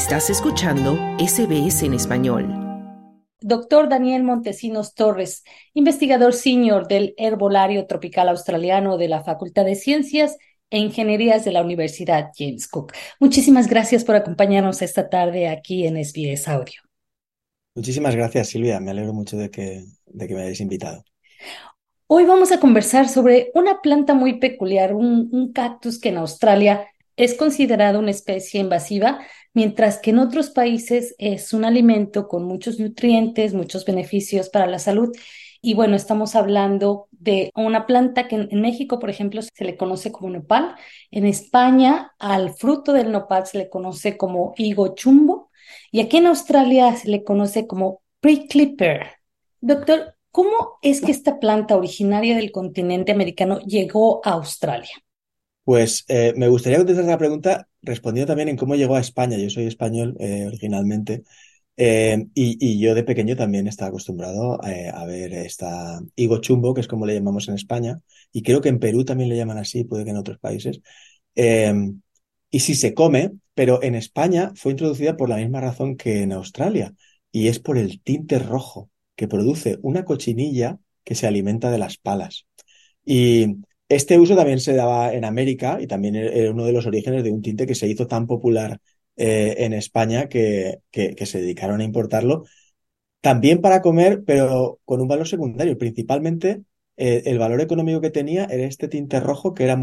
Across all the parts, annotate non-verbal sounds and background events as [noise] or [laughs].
Estás escuchando SBS en español. Doctor Daniel Montesinos Torres, investigador senior del Herbolario Tropical Australiano de la Facultad de Ciencias e Ingenierías de la Universidad James Cook. Muchísimas gracias por acompañarnos esta tarde aquí en SBS Audio. Muchísimas gracias, Silvia. Me alegro mucho de que, de que me hayáis invitado. Hoy vamos a conversar sobre una planta muy peculiar, un, un cactus que en Australia es considerado una especie invasiva, mientras que en otros países es un alimento con muchos nutrientes, muchos beneficios para la salud. Y bueno, estamos hablando de una planta que en, México, por ejemplo, se le conoce como nopal. En España, al fruto del nopal se le conoce como higo chumbo. Y aquí en Australia se le conoce como prickly Doctor, ¿cómo es que esta planta originaria del continente americano llegó a Australia? Pues eh, me gustaría contestar la pregunta respondiendo también en cómo llegó a España. Yo soy español eh, originalmente eh, y, yo de pequeño también estaba acostumbrado a ver esta higo chumbo, que es como le llamamos en España, y creo que en Perú también le llaman así, puede que en otros países. y sí se come, pero en España fue introducida por la misma razón que en Australia, y es por el tinte rojo que produce una cochinilla que se alimenta de las palas. Y este uso también se daba en América y también era uno de los orígenes de un tinte que se hizo tan popular eh, en España que, que, se dedicaron a importarlo también para comer, pero con un valor secundario. Principalmente eh, el valor económico que tenía era este tinte rojo que era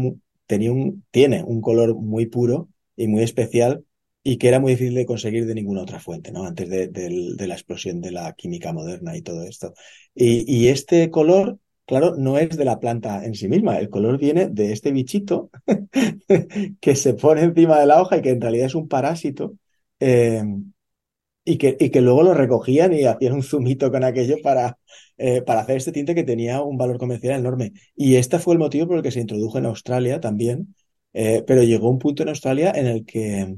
tenía un, tiene un color muy puro y muy especial y que era muy difícil de conseguir de ninguna otra fuente, ¿no? Antes de, la explosión de la química moderna y todo esto. Y este color claro, no es de la planta en sí misma, el color viene de este bichito [laughs] que se pone encima de la hoja y que en realidad es un parásito. Eh, y que, y que luego lo recogían y hacían un zumito con aquello para, eh, para hacer este tinte que tenía un valor comercial enorme. Y este fue el motivo por el que se introdujo en Australia también, eh, pero llegó un punto en Australia en el que,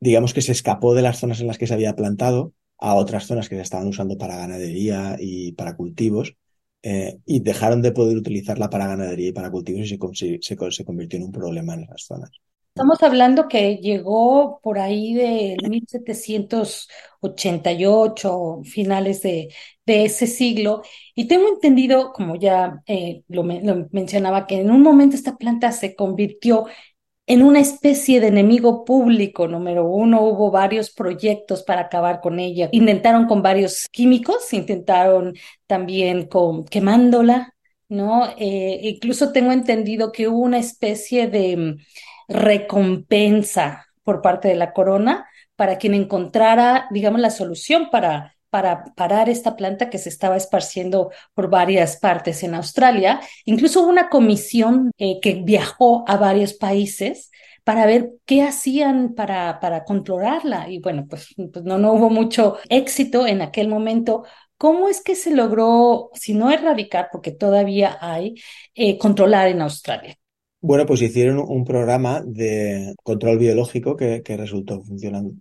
digamos que se escapó de las zonas en las que se había plantado a otras zonas que se estaban usando para ganadería y para cultivos, eh, y dejaron de poder utilizarla para ganadería y para cultivos y se, se, convirtió en un problema en esas zonas. Estamos hablando que llegó por ahí de 1788, finales de, de ese siglo, y tengo entendido, como ya eh, lo, lo, mencionaba, que en un momento esta planta se convirtió en una especie de enemigo público, número uno, hubo varios proyectos para acabar con ella. Intentaron con varios químicos, intentaron también con quemándola, ¿no? Eh, incluso tengo entendido que hubo una especie de mm, recompensa por parte de la corona para quien encontrara, digamos, la solución para para parar esta planta que se estaba esparciendo por varias partes en Australia. Incluso hubo una comisión eh, que viajó a varios países para ver qué hacían para, para controlarla. Y bueno, pues, pues, no, no hubo mucho éxito en aquel momento. ¿Cómo es que se logró, si no erradicar, porque todavía hay, eh, controlar en Australia? Bueno, pues hicieron un programa de control biológico que, que resultó funcionando,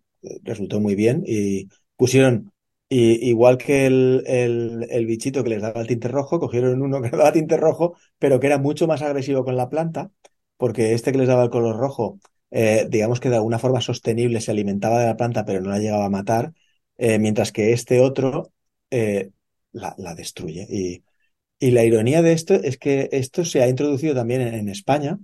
resultó muy bien y pusieron y igual que el, el, bichito que les daba el tinte rojo, cogieron uno que les [laughs] daba tinte rojo, pero que era mucho más agresivo con la planta, porque este que les daba el color rojo, eh, digamos que de alguna forma sostenible se alimentaba de la planta, pero no la llegaba a matar, eh, mientras que este otro eh, la, destruye. Y, y, la ironía de esto es que esto se ha introducido también en, España,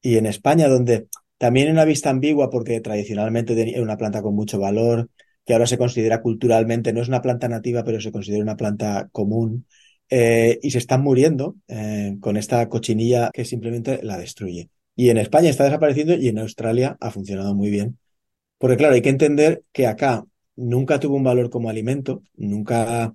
y en España, donde también una vista ambigua, porque tradicionalmente tenía una planta con mucho valor, que ahora se considera culturalmente, no es una planta nativa, pero se considera una planta común, eh, y se están muriendo eh, con esta cochinilla que simplemente la destruye. Y en España está desapareciendo y en Australia ha funcionado muy bien. Porque claro, hay que entender que acá nunca tuvo un valor como alimento, nunca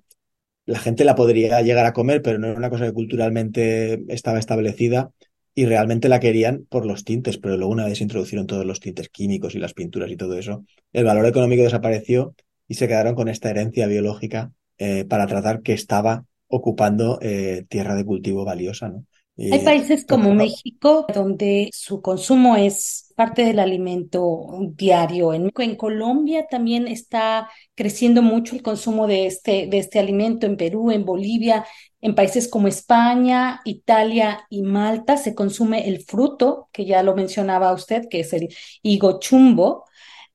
la gente la podría llegar a comer, pero no era una cosa que culturalmente estaba establecida y realmente la querían por los tintes, pero luego una vez se introducieron todos los tintes químicos y las pinturas y todo eso, el valor económico desapareció y se quedaron con esta herencia biológica eh, para tratar que estaba ocupando eh, tierra de cultivo valiosa, ¿no? Hay países como México donde su consumo es parte del alimento diario. En, en, Colombia también está creciendo mucho el consumo de este, de este alimento, en Perú, en Bolivia, en países como España, Italia y Malta se consume el fruto, que ya lo mencionaba usted, que es el higo chumbo.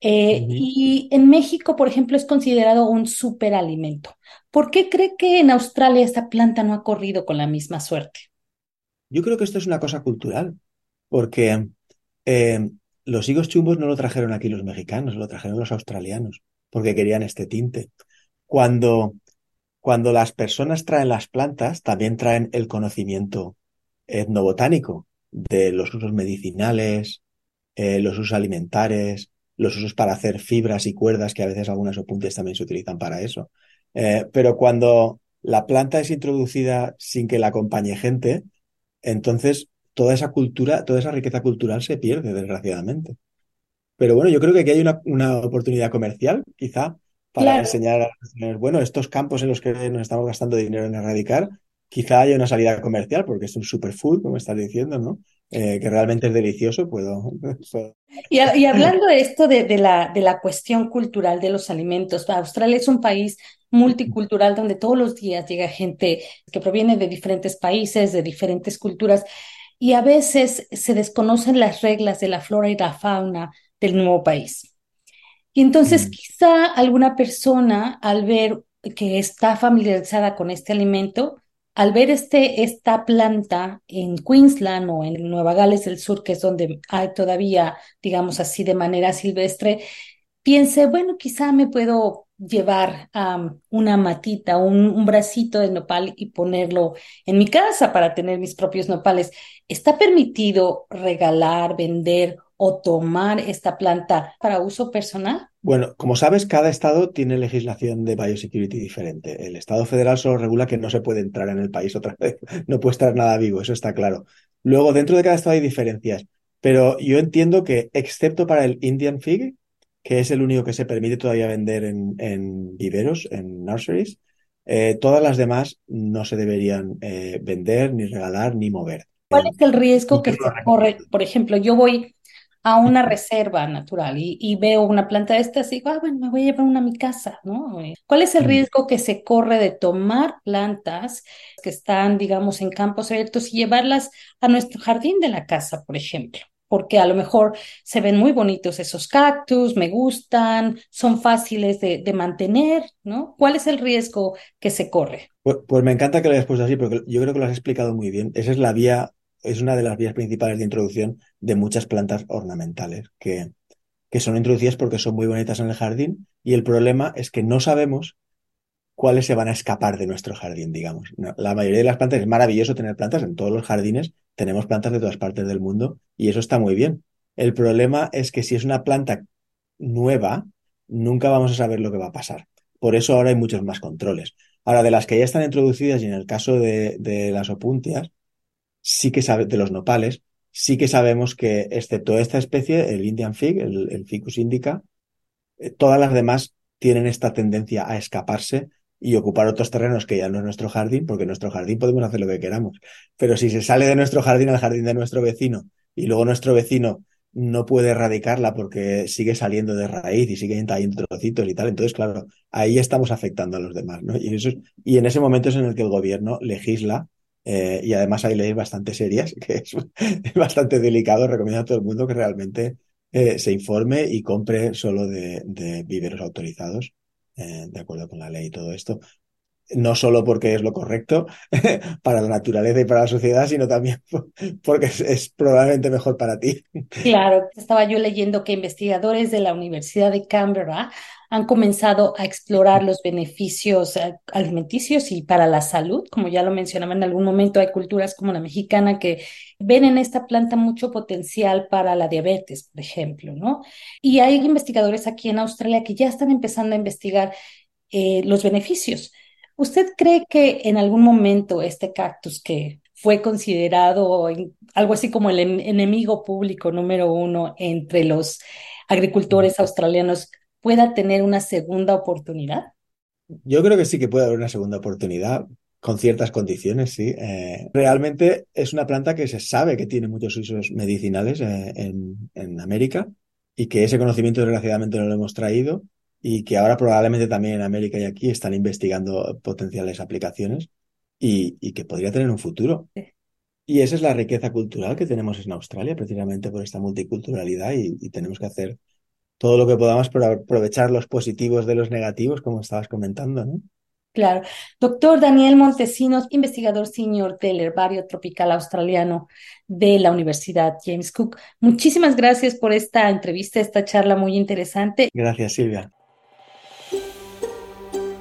Eh, y en México, por ejemplo, es considerado un superalimento. ¿Por qué cree que en Australia esta planta no ha corrido con la misma suerte? Yo creo que esto es una cosa cultural, porque eh, los higos chumbos no lo trajeron aquí los mexicanos, lo trajeron los australianos, porque querían este tinte. Cuando, cuando las personas traen las plantas, también traen el conocimiento etnobotánico de los usos medicinales, eh, los usos alimentares, los usos para hacer fibras y cuerdas, que a veces algunas opuntes también se utilizan para eso. Eh, pero cuando la planta es introducida sin que la acompañe gente, entonces toda esa cultura, toda esa riqueza cultural se pierde, desgraciadamente. Pero bueno, yo creo que aquí hay una, una oportunidad comercial, quizá, para enseñar a los bueno, estos campos en los que nos estamos gastando dinero en erradicar, quizá haya una salida comercial, porque es un superfood, como estás diciendo, ¿no? Eh, que realmente es delicioso, puedo. [laughs] Y, y, hablando de esto de, de, la, de la cuestión cultural de los alimentos, Australia es un país multicultural donde todos los días llega gente que proviene de diferentes países, de diferentes culturas, y a veces se desconocen las reglas de la flora y la fauna del nuevo país. Y entonces mm. quizá alguna persona al ver que está familiarizada con este alimento, al ver este, esta planta en Queensland o en Nueva Gales del Sur, que es donde hay todavía, digamos así, de manera silvestre, piense, bueno, quizá me puedo llevar una matita, un, un, bracito de nopal y ponerlo en mi casa para tener mis propios nopales. ¿Está permitido regalar, vender o tomar esta planta para uso personal? Bueno, como sabes, cada estado tiene legislación de biosecurity diferente. El estado federal solo regula que no se puede entrar en el país otra [laughs] vez, no puede estar nada vivo, eso está claro. Luego, dentro de cada estado hay diferencias, pero yo entiendo que, excepto para el Indian Fig, que es el único que se permite todavía vender en, viveros, en nurseries, eh, todas las demás no se deberían eh, vender, ni regalar, ni mover. ¿Cuál es el riesgo que se corre? Por ejemplo, yo voy a una reserva natural y, veo una planta de estas y digo, ah, bueno, me voy a llevar una a mi casa, ¿no? Eh, ¿Cuál es el mm. riesgo que se corre de tomar plantas que están, digamos, en campos abiertos y llevarlas a nuestro jardín de la casa, por ejemplo? Porque a lo mejor se ven muy bonitos esos cactus, me gustan, son fáciles de, mantener, ¿no? ¿Cuál es el riesgo que se corre? Pues, pues, me encanta que lo hayas puesto así, porque yo creo que lo has explicado muy bien. Esa es la vía es una de las vías principales de introducción de muchas plantas ornamentales que, que son introducidas porque son muy bonitas en el jardín y el problema es que no sabemos cuáles se van a escapar de nuestro jardín, digamos. La mayoría de las plantas, es maravilloso tener plantas en todos los jardines, tenemos plantas de todas partes del mundo y eso está muy bien. El problema es que si es una planta nueva, nunca vamos a saber lo que va a pasar. Por eso ahora hay muchos más controles. Ahora, de las que ya están introducidas y en el caso de, de las opuntias, sí que sabe, de los nopales, sí que sabemos que, excepto esta especie, el Indian fig, el, ficus indica, eh, todas las demás tienen esta tendencia a escaparse y ocupar otros terrenos que ya no es nuestro jardín, porque en nuestro jardín podemos hacer lo que queramos. Pero si se sale de nuestro jardín al jardín de nuestro vecino y luego nuestro vecino no puede erradicarla porque sigue saliendo de raíz y sigue trayendo trocitos y tal, entonces, claro, ahí estamos afectando a los demás, ¿no? Y, eso y en ese momento es en el que el gobierno legisla eh, y además hay leyes bastante serias, [laughs] que es, bastante delicado. Recomiendo a todo el mundo que realmente eh, se informe y compre solo de, de viveros autorizados, eh, de acuerdo con la ley y todo esto. No solo porque es lo correcto [laughs] para la naturaleza y para la sociedad, sino también porque es probablemente mejor para ti. Claro, estaba yo leyendo que investigadores de la Universidad de Canberra han comenzado a explorar los beneficios eh, alimenticios y para la salud, como ya lo mencionaba en algún momento, hay culturas como la mexicana que ven en esta planta mucho potencial para la diabetes, por ejemplo, ¿no? Y hay investigadores aquí en Australia que ya están empezando a investigar eh, los beneficios. ¿Usted cree que en algún momento este cactus que fue considerado algo así como el enemigo público número uno entre los agricultores australianos pueda tener una segunda oportunidad? Yo creo que sí que puede haber una segunda oportunidad con ciertas condiciones, sí. Eh, realmente es una planta que se sabe que tiene muchos usos medicinales eh, en, en, América y que ese conocimiento desgraciadamente no lo hemos traído y que ahora probablemente también en América y aquí están investigando potenciales aplicaciones y, y que podría tener un futuro. Y esa es la riqueza cultural que tenemos en Australia, precisamente por esta multiculturalidad y, y tenemos que hacer todo lo que podamos para aprovechar los positivos de los negativos, como estabas comentando, ¿no? Claro. Doctor Daniel Montesinos, investigador senior del Herbario Tropical Australiano de la Universidad James Cook. Muchísimas gracias por esta entrevista, esta charla muy interesante. Gracias, Silvia.